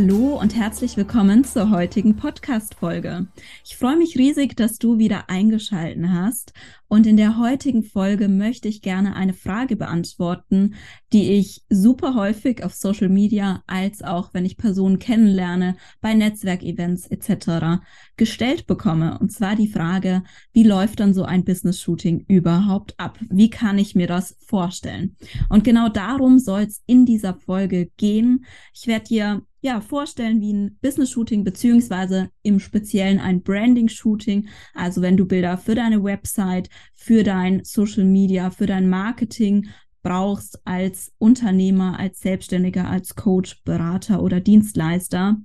Hallo und herzlich willkommen zur heutigen Podcast-Folge. Ich freue mich riesig, dass du wieder eingeschalten hast. Und in der heutigen Folge möchte ich gerne eine Frage beantworten, die ich super häufig auf Social Media als auch, wenn ich Personen kennenlerne, bei Netzwerkevents etc. gestellt bekomme. Und zwar die Frage, wie läuft dann so ein Business-Shooting überhaupt ab? Wie kann ich mir das vorstellen? Und genau darum soll es in dieser Folge gehen. Ich werde dir ja, vorstellen wie ein Business-Shooting beziehungsweise im Speziellen ein Branding-Shooting. Also wenn du Bilder für deine Website, für dein Social Media, für dein Marketing brauchst als Unternehmer, als Selbstständiger, als Coach, Berater oder Dienstleister.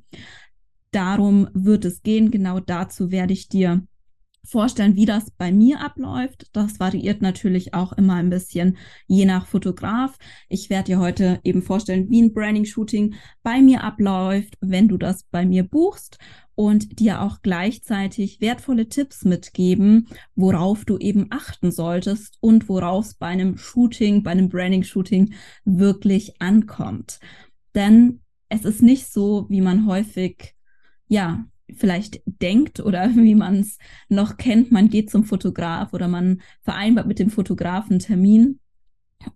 Darum wird es gehen. Genau dazu werde ich dir vorstellen, wie das bei mir abläuft. Das variiert natürlich auch immer ein bisschen je nach Fotograf. Ich werde dir heute eben vorstellen, wie ein Branding-Shooting bei mir abläuft, wenn du das bei mir buchst und dir auch gleichzeitig wertvolle Tipps mitgeben, worauf du eben achten solltest und worauf es bei einem Shooting, bei einem Branding-Shooting wirklich ankommt. Denn es ist nicht so, wie man häufig ja, vielleicht denkt oder wie man es noch kennt, man geht zum Fotograf oder man vereinbart mit dem Fotografen Termin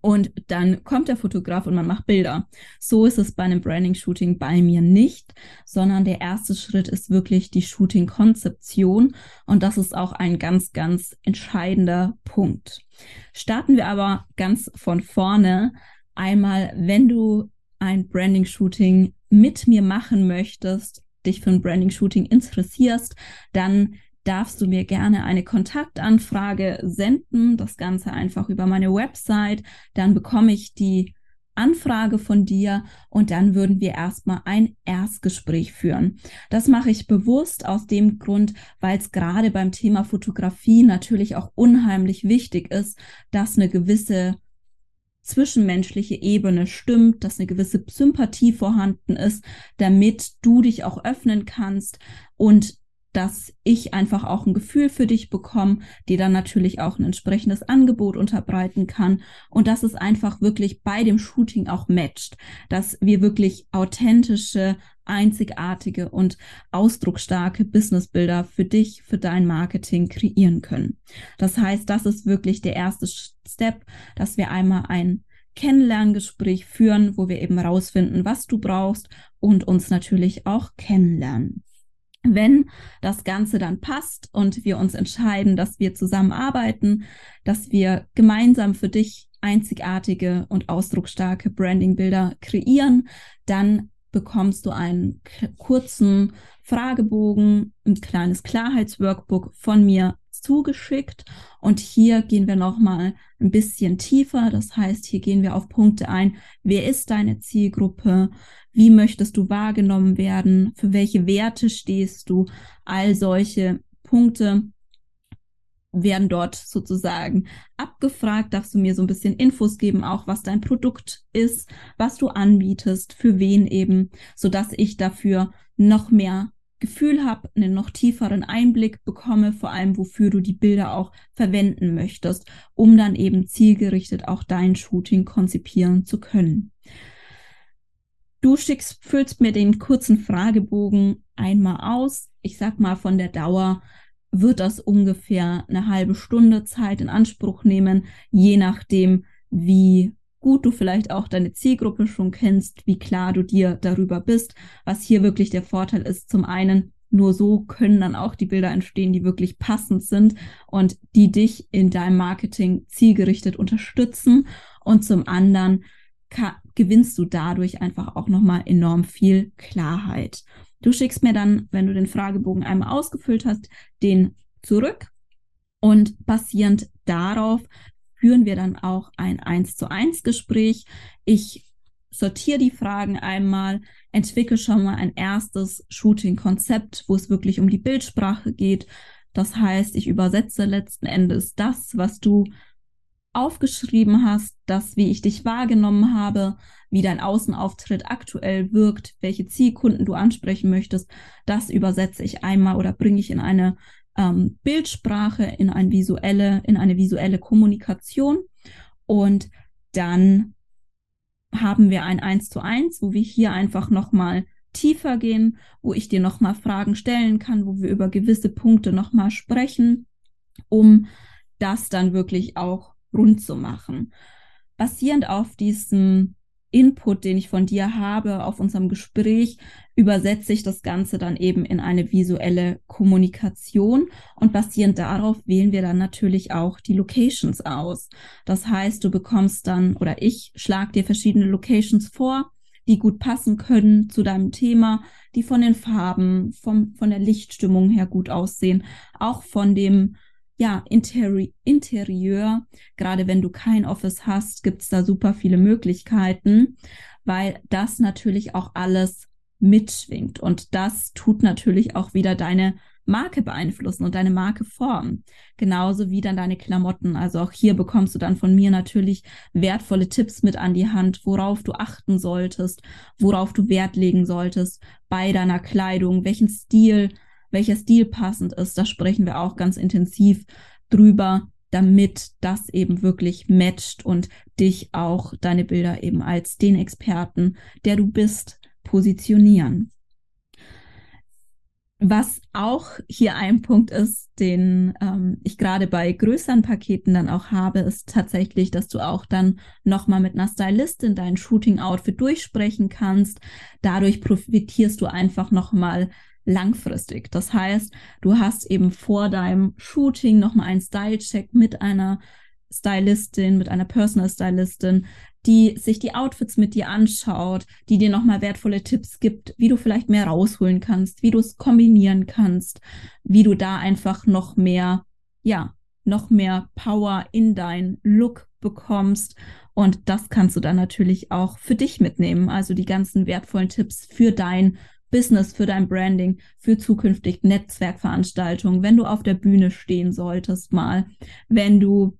und dann kommt der Fotograf und man macht Bilder. So ist es bei einem Branding-Shooting bei mir nicht, sondern der erste Schritt ist wirklich die Shooting-Konzeption und das ist auch ein ganz, ganz entscheidender Punkt. Starten wir aber ganz von vorne. Einmal, wenn du ein Branding-Shooting mit mir machen möchtest, dich für ein Branding-Shooting interessierst, dann darfst du mir gerne eine Kontaktanfrage senden. Das Ganze einfach über meine Website. Dann bekomme ich die Anfrage von dir und dann würden wir erstmal ein Erstgespräch führen. Das mache ich bewusst aus dem Grund, weil es gerade beim Thema Fotografie natürlich auch unheimlich wichtig ist, dass eine gewisse zwischenmenschliche Ebene stimmt, dass eine gewisse Sympathie vorhanden ist, damit du dich auch öffnen kannst und dass ich einfach auch ein Gefühl für dich bekomme, dir dann natürlich auch ein entsprechendes Angebot unterbreiten kann und dass es einfach wirklich bei dem Shooting auch matcht, dass wir wirklich authentische, einzigartige und ausdrucksstarke Businessbilder für dich, für dein Marketing kreieren können. Das heißt, das ist wirklich der erste Step, dass wir einmal ein Kennenlerngespräch führen, wo wir eben rausfinden, was du brauchst und uns natürlich auch kennenlernen. Wenn das Ganze dann passt und wir uns entscheiden, dass wir zusammenarbeiten, dass wir gemeinsam für dich einzigartige und ausdrucksstarke Brandingbilder kreieren, dann bekommst du einen kurzen Fragebogen, ein kleines Klarheitsworkbook von mir zugeschickt. Und hier gehen wir nochmal ein bisschen tiefer. Das heißt, hier gehen wir auf Punkte ein. Wer ist deine Zielgruppe? Wie möchtest du wahrgenommen werden? Für welche Werte stehst du? All solche Punkte werden dort sozusagen abgefragt. Darfst du mir so ein bisschen Infos geben, auch was dein Produkt ist, was du anbietest, für wen eben, so dass ich dafür noch mehr Gefühl habe, einen noch tieferen Einblick bekomme, vor allem wofür du die Bilder auch verwenden möchtest, um dann eben zielgerichtet auch dein Shooting konzipieren zu können. Du schickst, füllst mir den kurzen Fragebogen einmal aus. Ich sag mal, von der Dauer wird das ungefähr eine halbe Stunde Zeit in Anspruch nehmen, je nachdem, wie gut du vielleicht auch deine Zielgruppe schon kennst, wie klar du dir darüber bist, was hier wirklich der Vorteil ist. Zum einen, nur so können dann auch die Bilder entstehen, die wirklich passend sind und die dich in deinem Marketing zielgerichtet unterstützen. Und zum anderen gewinnst du dadurch einfach auch nochmal enorm viel Klarheit. Du schickst mir dann, wenn du den Fragebogen einmal ausgefüllt hast, den zurück und basierend darauf führen wir dann auch ein 1 zu 1 Gespräch. Ich sortiere die Fragen einmal. entwickel schon mal ein erstes Shooting-Konzept, wo es wirklich um die Bildsprache geht. Das heißt, ich übersetze letzten Endes das, was du aufgeschrieben hast, das, wie ich dich wahrgenommen habe, wie dein Außenauftritt aktuell wirkt, welche Zielkunden du ansprechen möchtest, das übersetze ich einmal oder bringe ich in eine ähm, Bildsprache, in, ein visuelle, in eine visuelle Kommunikation. Und dann haben wir ein Eins zu eins, wo wir hier einfach nochmal tiefer gehen, wo ich dir nochmal Fragen stellen kann, wo wir über gewisse Punkte nochmal sprechen, um das dann wirklich auch rund zu machen. Basierend auf diesem Input, den ich von dir habe, auf unserem Gespräch, übersetze ich das Ganze dann eben in eine visuelle Kommunikation und basierend darauf wählen wir dann natürlich auch die Locations aus. Das heißt, du bekommst dann oder ich schlage dir verschiedene Locations vor, die gut passen können zu deinem Thema, die von den Farben, vom, von der Lichtstimmung her gut aussehen, auch von dem ja, Interi Interieur, gerade wenn du kein Office hast, gibt's da super viele Möglichkeiten, weil das natürlich auch alles mitschwingt. Und das tut natürlich auch wieder deine Marke beeinflussen und deine Marke formen. Genauso wie dann deine Klamotten. Also auch hier bekommst du dann von mir natürlich wertvolle Tipps mit an die Hand, worauf du achten solltest, worauf du Wert legen solltest bei deiner Kleidung, welchen Stil welcher Stil passend ist. Da sprechen wir auch ganz intensiv drüber, damit das eben wirklich matcht und dich auch deine Bilder eben als den Experten, der du bist, positionieren. Was auch hier ein Punkt ist, den ähm, ich gerade bei größeren Paketen dann auch habe, ist tatsächlich, dass du auch dann nochmal mit einer Stylistin dein Shooting-Outfit durchsprechen kannst. Dadurch profitierst du einfach nochmal langfristig. Das heißt, du hast eben vor deinem Shooting nochmal einen Style-Check mit einer Stylistin, mit einer Personal Stylistin, die sich die Outfits mit dir anschaut, die dir nochmal wertvolle Tipps gibt, wie du vielleicht mehr rausholen kannst, wie du es kombinieren kannst, wie du da einfach noch mehr, ja, noch mehr Power in dein Look bekommst. Und das kannst du dann natürlich auch für dich mitnehmen. Also die ganzen wertvollen Tipps für dein Business, für dein Branding, für zukünftig Netzwerkveranstaltungen, wenn du auf der Bühne stehen solltest mal, wenn du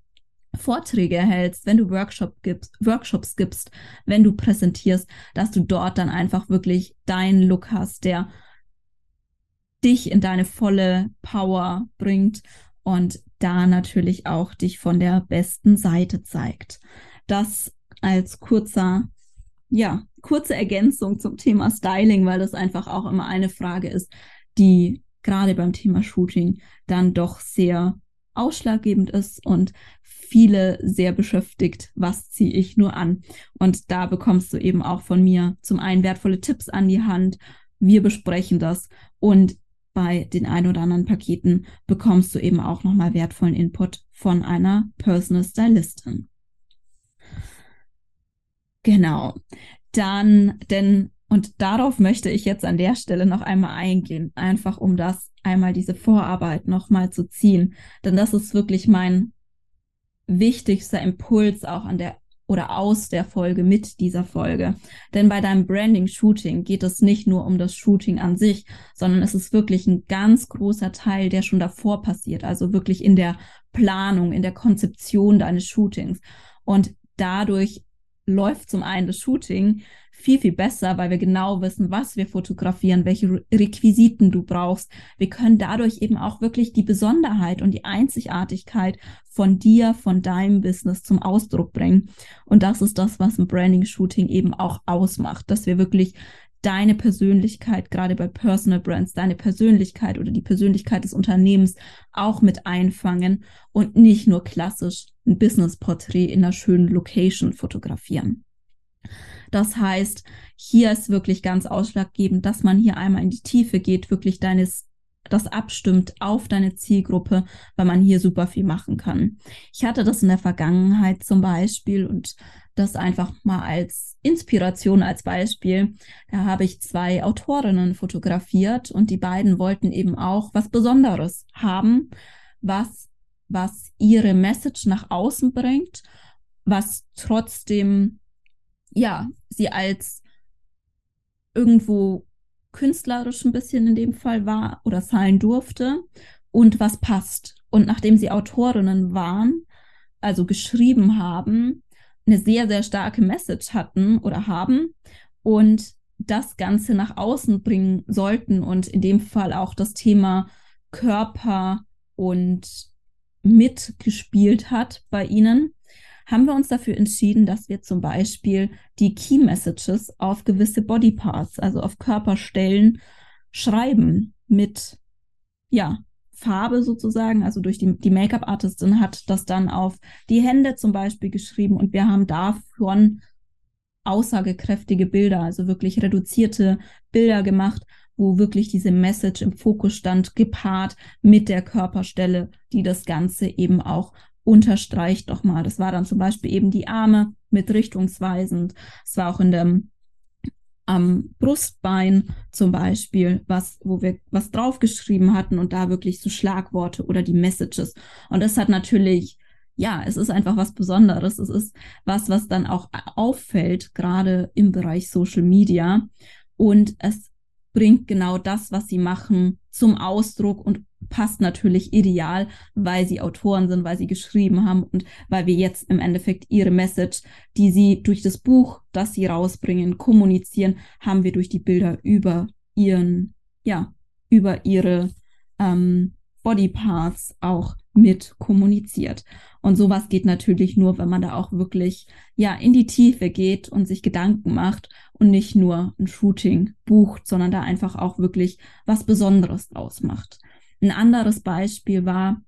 Vorträge hältst, wenn du Workshop gibst, Workshops gibst, wenn du präsentierst, dass du dort dann einfach wirklich deinen Look hast, der dich in deine volle Power bringt und da natürlich auch dich von der besten Seite zeigt. Das als kurzer ja, kurze Ergänzung zum Thema Styling, weil das einfach auch immer eine Frage ist, die gerade beim Thema Shooting dann doch sehr ausschlaggebend ist und viele sehr beschäftigt, was ziehe ich nur an. Und da bekommst du eben auch von mir zum einen wertvolle Tipps an die Hand. Wir besprechen das und bei den ein oder anderen Paketen bekommst du eben auch nochmal wertvollen Input von einer Personal Stylistin. Genau. Dann, denn, und darauf möchte ich jetzt an der Stelle noch einmal eingehen, einfach um das einmal diese Vorarbeit nochmal zu ziehen. Denn das ist wirklich mein wichtigster Impuls auch an der oder aus der Folge mit dieser Folge. Denn bei deinem Branding-Shooting geht es nicht nur um das Shooting an sich, sondern es ist wirklich ein ganz großer Teil, der schon davor passiert. Also wirklich in der Planung, in der Konzeption deines Shootings. Und dadurch läuft zum einen das Shooting viel, viel besser, weil wir genau wissen, was wir fotografieren, welche Requisiten du brauchst. Wir können dadurch eben auch wirklich die Besonderheit und die Einzigartigkeit von dir, von deinem Business zum Ausdruck bringen. Und das ist das, was ein Branding-Shooting eben auch ausmacht, dass wir wirklich deine Persönlichkeit, gerade bei Personal Brands, deine Persönlichkeit oder die Persönlichkeit des Unternehmens auch mit einfangen und nicht nur klassisch ein Business-Porträt in einer schönen Location fotografieren. Das heißt, hier ist wirklich ganz ausschlaggebend, dass man hier einmal in die Tiefe geht, wirklich deines das abstimmt auf deine Zielgruppe, weil man hier super viel machen kann. Ich hatte das in der Vergangenheit zum Beispiel und das einfach mal als Inspiration, als Beispiel. Da habe ich zwei Autorinnen fotografiert und die beiden wollten eben auch was Besonderes haben, was, was ihre Message nach außen bringt, was trotzdem, ja, sie als irgendwo künstlerisch ein bisschen in dem Fall war oder sein durfte und was passt. Und nachdem sie Autorinnen waren, also geschrieben haben, eine sehr, sehr starke Message hatten oder haben und das Ganze nach außen bringen sollten und in dem Fall auch das Thema Körper und mitgespielt hat bei ihnen, haben wir uns dafür entschieden, dass wir zum Beispiel die Key Messages auf gewisse Body Parts, also auf Körperstellen, schreiben mit, ja, Farbe sozusagen, also durch die, die Make-up-Artistin hat das dann auf die Hände zum Beispiel geschrieben und wir haben davon aussagekräftige Bilder, also wirklich reduzierte Bilder gemacht, wo wirklich diese Message im Fokus stand, gepaart mit der Körperstelle, die das Ganze eben auch unterstreicht nochmal. Das war dann zum Beispiel eben die Arme mit richtungsweisend. Es war auch in dem am Brustbein zum Beispiel, was, wo wir was draufgeschrieben hatten und da wirklich so Schlagworte oder die Messages. Und das hat natürlich, ja, es ist einfach was Besonderes. Es ist was, was dann auch auffällt, gerade im Bereich Social Media. Und es bringt genau das, was sie machen, zum Ausdruck und passt natürlich ideal, weil sie Autoren sind, weil sie geschrieben haben und weil wir jetzt im Endeffekt ihre Message, die sie durch das Buch, das sie rausbringen, kommunizieren, haben wir durch die Bilder über ihren, ja, über ihre ähm, Bodyparts auch mit kommuniziert. Und sowas geht natürlich nur, wenn man da auch wirklich ja in die Tiefe geht und sich Gedanken macht und nicht nur ein Shooting bucht, sondern da einfach auch wirklich was Besonderes draus macht. Ein anderes Beispiel war,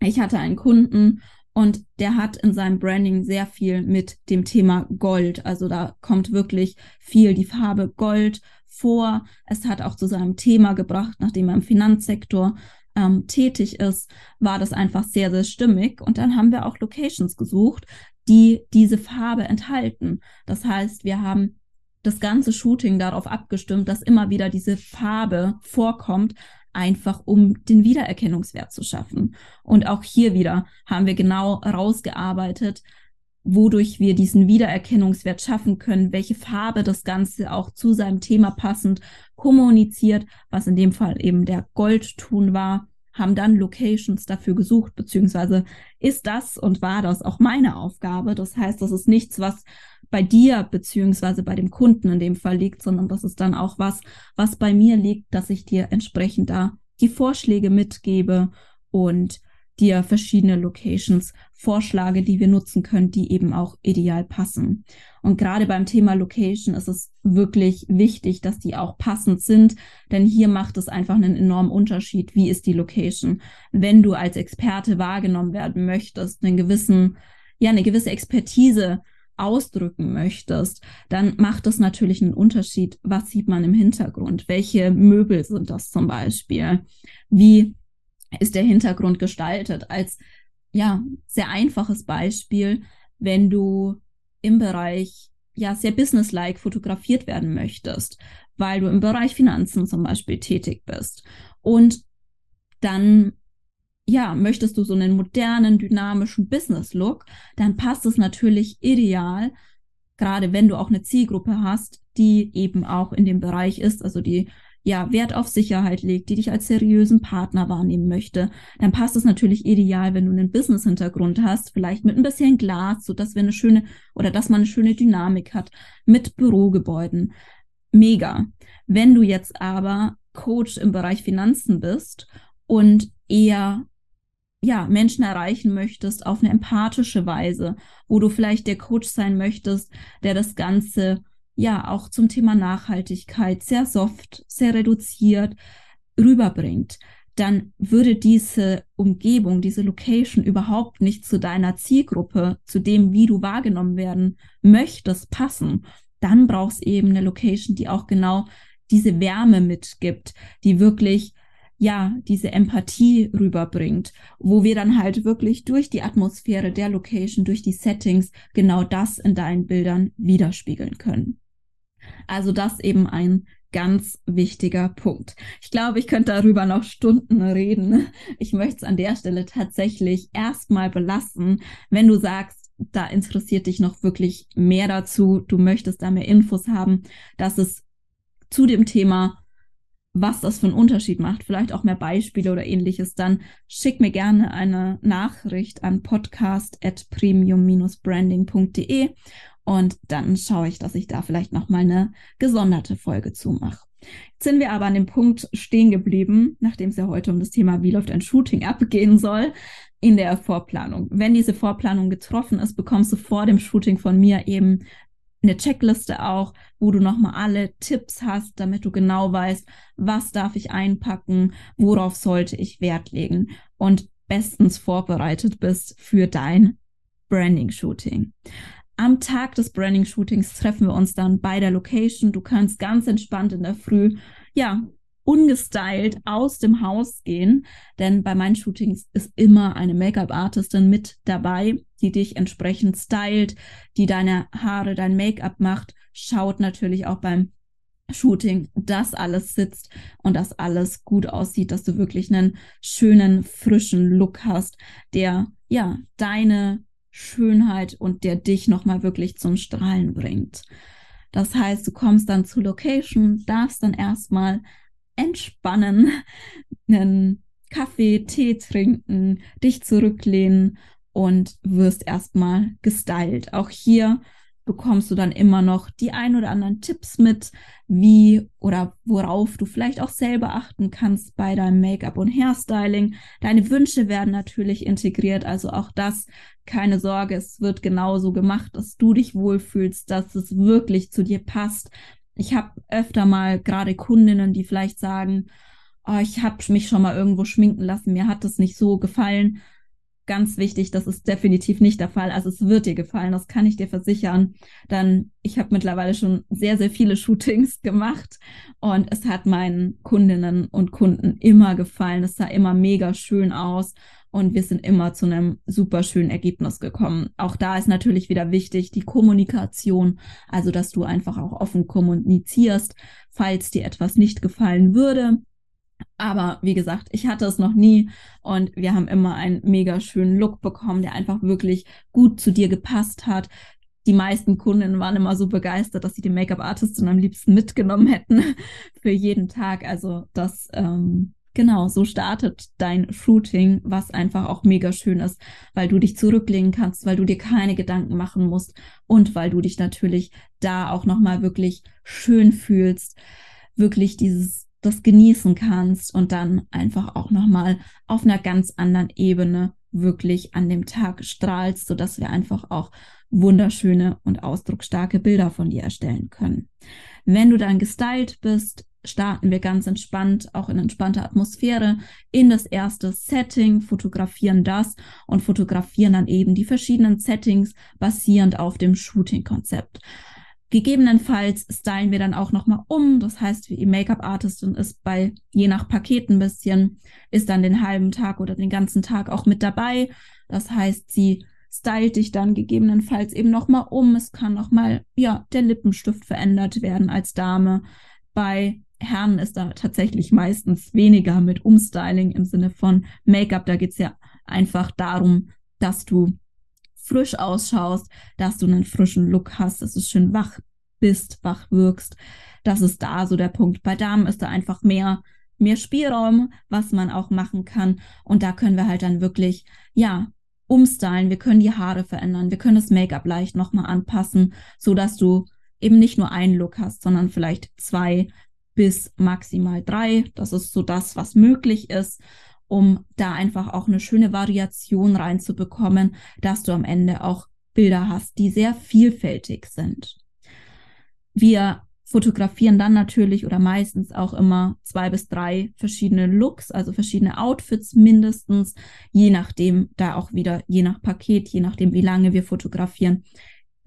ich hatte einen Kunden und der hat in seinem Branding sehr viel mit dem Thema Gold. Also da kommt wirklich viel die Farbe Gold vor. Es hat auch zu seinem Thema gebracht, nachdem er im Finanzsektor ähm, tätig ist, war das einfach sehr, sehr stimmig. Und dann haben wir auch Locations gesucht, die diese Farbe enthalten. Das heißt, wir haben das ganze Shooting darauf abgestimmt, dass immer wieder diese Farbe vorkommt, einfach um den Wiedererkennungswert zu schaffen. Und auch hier wieder haben wir genau rausgearbeitet, wodurch wir diesen Wiedererkennungswert schaffen können, welche Farbe das Ganze auch zu seinem Thema passend kommuniziert, was in dem Fall eben der Goldton war, haben dann Locations dafür gesucht, beziehungsweise ist das und war das auch meine Aufgabe. Das heißt, das ist nichts, was bei dir beziehungsweise bei dem Kunden in dem Fall liegt, sondern das ist dann auch was, was bei mir liegt, dass ich dir entsprechend da die Vorschläge mitgebe und dir verschiedene Locations vorschlage, die wir nutzen können, die eben auch ideal passen. Und gerade beim Thema Location ist es wirklich wichtig, dass die auch passend sind, denn hier macht es einfach einen enormen Unterschied, wie ist die Location. Wenn du als Experte wahrgenommen werden möchtest, einen gewissen, ja, eine gewisse Expertise ausdrücken möchtest, dann macht es natürlich einen Unterschied, was sieht man im Hintergrund, welche Möbel sind das zum Beispiel, wie ist der Hintergrund gestaltet. Als ja, sehr einfaches Beispiel, wenn du im Bereich ja sehr businesslike fotografiert werden möchtest, weil du im Bereich Finanzen zum Beispiel tätig bist. Und dann ja, möchtest du so einen modernen, dynamischen Business-Look, dann passt es natürlich ideal, gerade wenn du auch eine Zielgruppe hast, die eben auch in dem Bereich ist, also die ja, Wert auf Sicherheit legt, die dich als seriösen Partner wahrnehmen möchte, dann passt es natürlich ideal, wenn du einen Business-Hintergrund hast, vielleicht mit ein bisschen Glas, so dass wir eine schöne oder dass man eine schöne Dynamik hat mit Bürogebäuden. Mega. Wenn du jetzt aber Coach im Bereich Finanzen bist und eher ja, Menschen erreichen möchtest auf eine empathische Weise, wo du vielleicht der Coach sein möchtest, der das Ganze ja auch zum Thema Nachhaltigkeit sehr soft, sehr reduziert rüberbringt, dann würde diese Umgebung, diese Location überhaupt nicht zu deiner Zielgruppe, zu dem, wie du wahrgenommen werden möchtest, passen. Dann brauchst eben eine Location, die auch genau diese Wärme mitgibt, die wirklich ja, diese Empathie rüberbringt, wo wir dann halt wirklich durch die Atmosphäre der Location, durch die Settings genau das in deinen Bildern widerspiegeln können. Also das eben ein ganz wichtiger Punkt. Ich glaube, ich könnte darüber noch Stunden reden. Ich möchte es an der Stelle tatsächlich erstmal belassen. Wenn du sagst, da interessiert dich noch wirklich mehr dazu, du möchtest da mehr Infos haben, dass es zu dem Thema, was das für einen Unterschied macht, vielleicht auch mehr Beispiele oder ähnliches, dann schick mir gerne eine Nachricht an podcast.premium-branding.de und dann schaue ich, dass ich da vielleicht nochmal eine gesonderte Folge zumache. Jetzt sind wir aber an dem Punkt stehen geblieben, nachdem es ja heute um das Thema, wie läuft ein Shooting abgehen soll, in der Vorplanung. Wenn diese Vorplanung getroffen ist, bekommst du vor dem Shooting von mir eben eine Checkliste auch, wo du nochmal alle Tipps hast, damit du genau weißt, was darf ich einpacken, worauf sollte ich Wert legen und bestens vorbereitet bist für dein Branding-Shooting. Am Tag des Branding-Shootings treffen wir uns dann bei der Location. Du kannst ganz entspannt in der Früh, ja, ungestylt aus dem Haus gehen, denn bei meinen Shootings ist immer eine Make-up-Artistin mit dabei, die dich entsprechend stylt, die deine Haare, dein Make-up macht, schaut natürlich auch beim Shooting, dass alles sitzt und dass alles gut aussieht, dass du wirklich einen schönen, frischen Look hast, der ja deine Schönheit und der dich nochmal wirklich zum Strahlen bringt. Das heißt, du kommst dann zur Location, darfst dann erstmal entspannen, einen Kaffee, Tee trinken, dich zurücklehnen und wirst erstmal gestylt. Auch hier bekommst du dann immer noch die ein oder anderen Tipps mit, wie oder worauf du vielleicht auch selber achten kannst bei deinem Make-up und Hairstyling. Deine Wünsche werden natürlich integriert, also auch das, keine Sorge, es wird genauso gemacht, dass du dich wohlfühlst, dass es wirklich zu dir passt. Ich habe öfter mal gerade Kundinnen, die vielleicht sagen, oh, ich habe mich schon mal irgendwo schminken lassen, mir hat das nicht so gefallen ganz wichtig, das ist definitiv nicht der Fall. Also es wird dir gefallen, das kann ich dir versichern. Dann, ich habe mittlerweile schon sehr, sehr viele Shootings gemacht und es hat meinen Kundinnen und Kunden immer gefallen. Es sah immer mega schön aus und wir sind immer zu einem super schönen Ergebnis gekommen. Auch da ist natürlich wieder wichtig die Kommunikation, also dass du einfach auch offen kommunizierst, falls dir etwas nicht gefallen würde aber wie gesagt, ich hatte es noch nie und wir haben immer einen mega schönen Look bekommen, der einfach wirklich gut zu dir gepasst hat. Die meisten Kunden waren immer so begeistert, dass sie die Make-up-Artistin am liebsten mitgenommen hätten für jeden Tag. Also das, ähm, genau, so startet dein Shooting, was einfach auch mega schön ist, weil du dich zurücklegen kannst, weil du dir keine Gedanken machen musst und weil du dich natürlich da auch nochmal wirklich schön fühlst. Wirklich dieses das genießen kannst und dann einfach auch nochmal auf einer ganz anderen Ebene wirklich an dem Tag strahlst, sodass wir einfach auch wunderschöne und ausdrucksstarke Bilder von dir erstellen können. Wenn du dann gestylt bist, starten wir ganz entspannt, auch in entspannter Atmosphäre, in das erste Setting, fotografieren das und fotografieren dann eben die verschiedenen Settings basierend auf dem Shooting-Konzept. Gegebenenfalls stylen wir dann auch nochmal um. Das heißt, wie Make-up-Artistin ist bei je nach Paket ein bisschen, ist dann den halben Tag oder den ganzen Tag auch mit dabei. Das heißt, sie stylt dich dann gegebenenfalls eben nochmal um. Es kann nochmal, ja, der Lippenstift verändert werden als Dame. Bei Herren ist da tatsächlich meistens weniger mit Umstyling im Sinne von Make-up. Da geht es ja einfach darum, dass du frisch ausschaust, dass du einen frischen Look hast, dass du schön wach bist, wach wirkst. Das ist da so der Punkt. Bei Damen ist da einfach mehr, mehr Spielraum, was man auch machen kann. Und da können wir halt dann wirklich, ja, umstylen. Wir können die Haare verändern. Wir können das Make-up leicht nochmal anpassen, so dass du eben nicht nur einen Look hast, sondern vielleicht zwei bis maximal drei. Das ist so das, was möglich ist um da einfach auch eine schöne Variation reinzubekommen, dass du am Ende auch Bilder hast, die sehr vielfältig sind. Wir fotografieren dann natürlich oder meistens auch immer zwei bis drei verschiedene Looks, also verschiedene Outfits mindestens, je nachdem, da auch wieder, je nach Paket, je nachdem, wie lange wir fotografieren.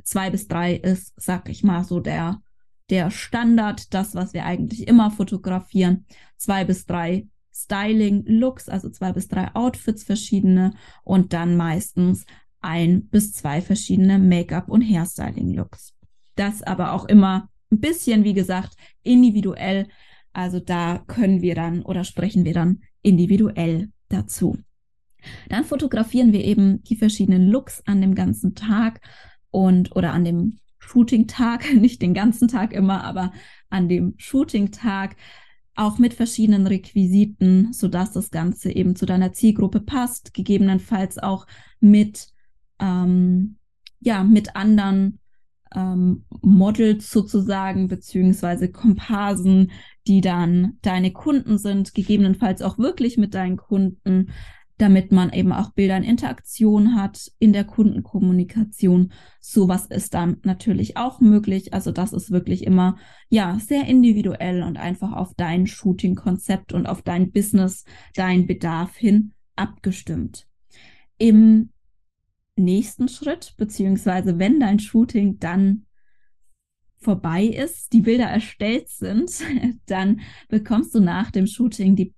Zwei bis drei ist, sag ich mal, so der, der Standard, das, was wir eigentlich immer fotografieren. Zwei bis drei Styling-Looks, also zwei bis drei Outfits verschiedene und dann meistens ein bis zwei verschiedene Make-up- und Hairstyling-Looks. Das aber auch immer ein bisschen, wie gesagt, individuell. Also da können wir dann oder sprechen wir dann individuell dazu. Dann fotografieren wir eben die verschiedenen Looks an dem ganzen Tag und oder an dem Shooting-Tag, nicht den ganzen Tag immer, aber an dem Shooting-Tag, auch mit verschiedenen Requisiten, sodass das Ganze eben zu deiner Zielgruppe passt, gegebenenfalls auch mit, ähm, ja, mit anderen ähm, Models sozusagen, beziehungsweise Komparsen, die dann deine Kunden sind, gegebenenfalls auch wirklich mit deinen Kunden, damit man eben auch Bilder in Interaktion hat in der Kundenkommunikation. Sowas ist dann natürlich auch möglich. Also das ist wirklich immer, ja, sehr individuell und einfach auf dein Shooting-Konzept und auf dein Business, dein Bedarf hin abgestimmt. Im nächsten Schritt, beziehungsweise wenn dein Shooting dann vorbei ist, die Bilder erstellt sind, dann bekommst du nach dem Shooting die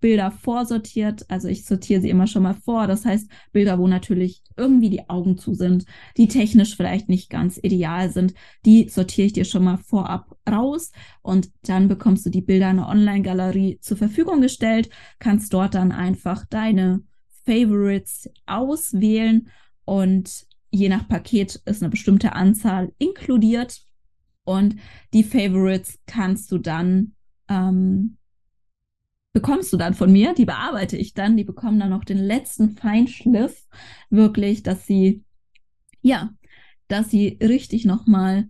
Bilder vorsortiert. Also ich sortiere sie immer schon mal vor. Das heißt, Bilder, wo natürlich irgendwie die Augen zu sind, die technisch vielleicht nicht ganz ideal sind, die sortiere ich dir schon mal vorab raus. Und dann bekommst du die Bilder in der Online-Galerie zur Verfügung gestellt, kannst dort dann einfach deine Favorites auswählen und je nach Paket ist eine bestimmte Anzahl inkludiert. Und die Favorites kannst du dann ähm, bekommst du dann von mir, die bearbeite ich dann, die bekommen dann noch den letzten Feinschliff, wirklich, dass sie, ja, dass sie richtig nochmal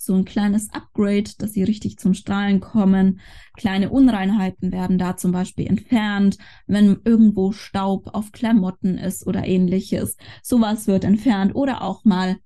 so ein kleines Upgrade, dass sie richtig zum Strahlen kommen. Kleine Unreinheiten werden da zum Beispiel entfernt, wenn irgendwo Staub auf Klamotten ist oder ähnliches. Sowas wird entfernt oder auch mal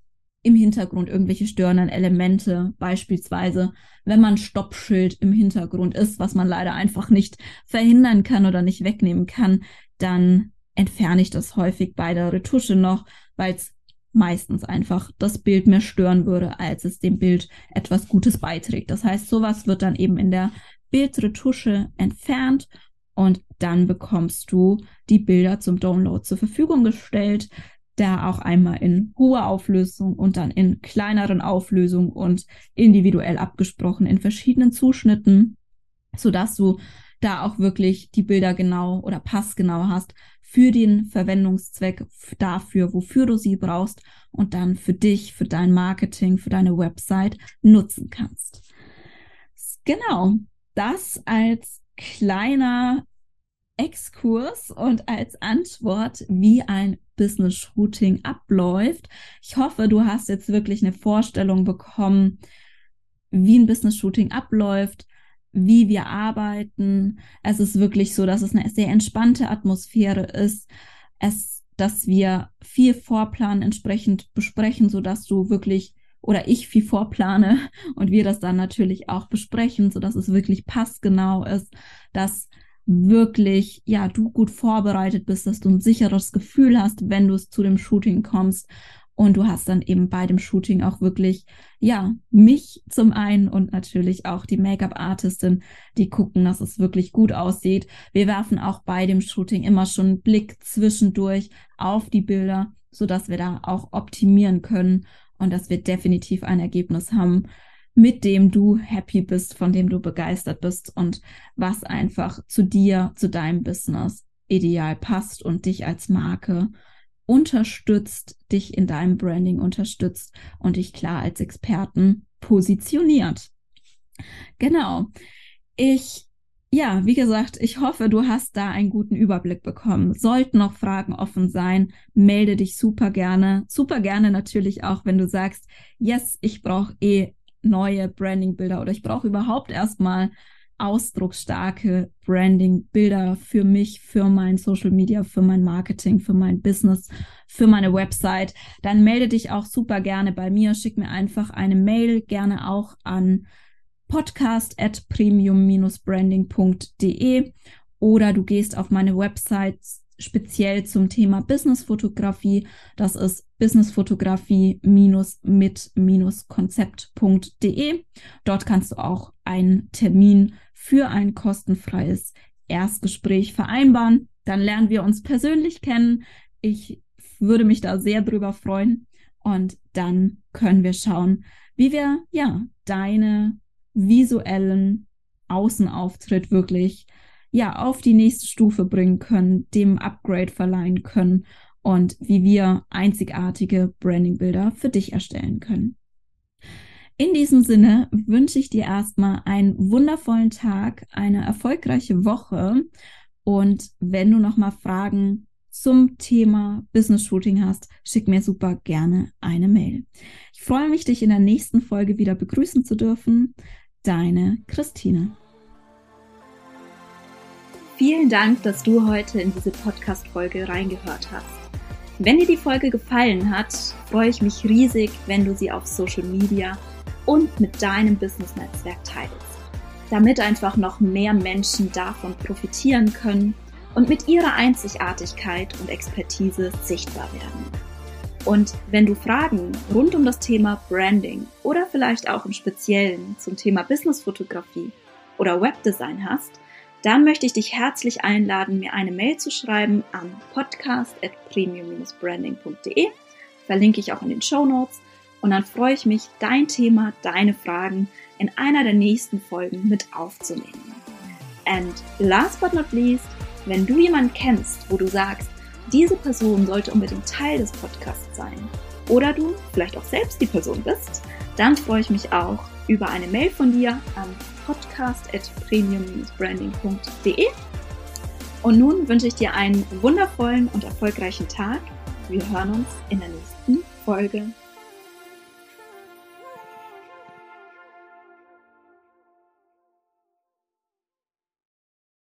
im Hintergrund irgendwelche störenden Elemente, beispielsweise wenn man Stoppschild im Hintergrund ist, was man leider einfach nicht verhindern kann oder nicht wegnehmen kann, dann entferne ich das häufig bei der Retusche noch, weil es meistens einfach das Bild mehr stören würde, als es dem Bild etwas Gutes beiträgt. Das heißt, sowas wird dann eben in der Bildretusche entfernt und dann bekommst du die Bilder zum Download zur Verfügung gestellt da auch einmal in hoher Auflösung und dann in kleineren Auflösungen und individuell abgesprochen in verschiedenen Zuschnitten, sodass du da auch wirklich die Bilder genau oder passgenau hast für den Verwendungszweck dafür, wofür du sie brauchst und dann für dich, für dein Marketing, für deine Website nutzen kannst. Genau, das als kleiner Exkurs und als Antwort, wie ein Business Shooting abläuft. Ich hoffe, du hast jetzt wirklich eine Vorstellung bekommen, wie ein Business Shooting abläuft, wie wir arbeiten. Es ist wirklich so, dass es eine sehr entspannte Atmosphäre ist. Es, dass wir viel Vorplan entsprechend besprechen, so dass du wirklich oder ich viel vorplane und wir das dann natürlich auch besprechen, so dass es wirklich passgenau ist, dass wirklich, ja, du gut vorbereitet bist, dass du ein sicheres Gefühl hast, wenn du es zu dem Shooting kommst. Und du hast dann eben bei dem Shooting auch wirklich, ja, mich zum einen und natürlich auch die Make-up-Artistin, die gucken, dass es wirklich gut aussieht. Wir werfen auch bei dem Shooting immer schon einen Blick zwischendurch auf die Bilder, so dass wir da auch optimieren können und dass wir definitiv ein Ergebnis haben, mit dem du happy bist, von dem du begeistert bist und was einfach zu dir, zu deinem Business ideal passt und dich als Marke unterstützt, dich in deinem Branding unterstützt und dich klar als Experten positioniert. Genau. Ich ja, wie gesagt, ich hoffe, du hast da einen guten Überblick bekommen. Sollten noch Fragen offen sein, melde dich super gerne. Super gerne natürlich auch, wenn du sagst, yes, ich brauche eh neue Branding-Bilder oder ich brauche überhaupt erstmal ausdrucksstarke Branding-Bilder für mich, für mein Social Media, für mein Marketing, für mein Business, für meine Website, dann melde dich auch super gerne bei mir. Schick mir einfach eine Mail, gerne auch an podcast at premium-branding.de oder du gehst auf meine Website speziell zum Thema Businessfotografie. Das ist businessfotografie-mit-konzept.de. Dort kannst du auch einen Termin für ein kostenfreies Erstgespräch vereinbaren. Dann lernen wir uns persönlich kennen. Ich würde mich da sehr drüber freuen. Und dann können wir schauen, wie wir ja deine visuellen Außenauftritt wirklich ja auf die nächste Stufe bringen können, dem Upgrade verleihen können und wie wir einzigartige Brandingbilder für dich erstellen können. In diesem Sinne wünsche ich dir erstmal einen wundervollen Tag, eine erfolgreiche Woche und wenn du nochmal Fragen zum Thema Business Shooting hast, schick mir super gerne eine Mail. Ich freue mich, dich in der nächsten Folge wieder begrüßen zu dürfen. Deine Christine. Vielen Dank, dass du heute in diese Podcast-Folge reingehört hast. Wenn dir die Folge gefallen hat, freue ich mich riesig, wenn du sie auf Social Media und mit deinem Business-Netzwerk teilst, damit einfach noch mehr Menschen davon profitieren können und mit ihrer Einzigartigkeit und Expertise sichtbar werden. Und wenn du Fragen rund um das Thema Branding oder vielleicht auch im Speziellen zum Thema Businessfotografie oder Webdesign hast, dann möchte ich dich herzlich einladen, mir eine Mail zu schreiben an podcast.premium-branding.de. Verlinke ich auch in den Show Notes. Und dann freue ich mich, dein Thema, deine Fragen in einer der nächsten Folgen mit aufzunehmen. And last but not least, wenn du jemanden kennst, wo du sagst, diese Person sollte unbedingt Teil des Podcasts sein, oder du vielleicht auch selbst die Person bist, dann freue ich mich auch über eine Mail von dir an podcast.premium-branding.de. Und nun wünsche ich dir einen wundervollen und erfolgreichen Tag. Wir hören uns in der nächsten Folge.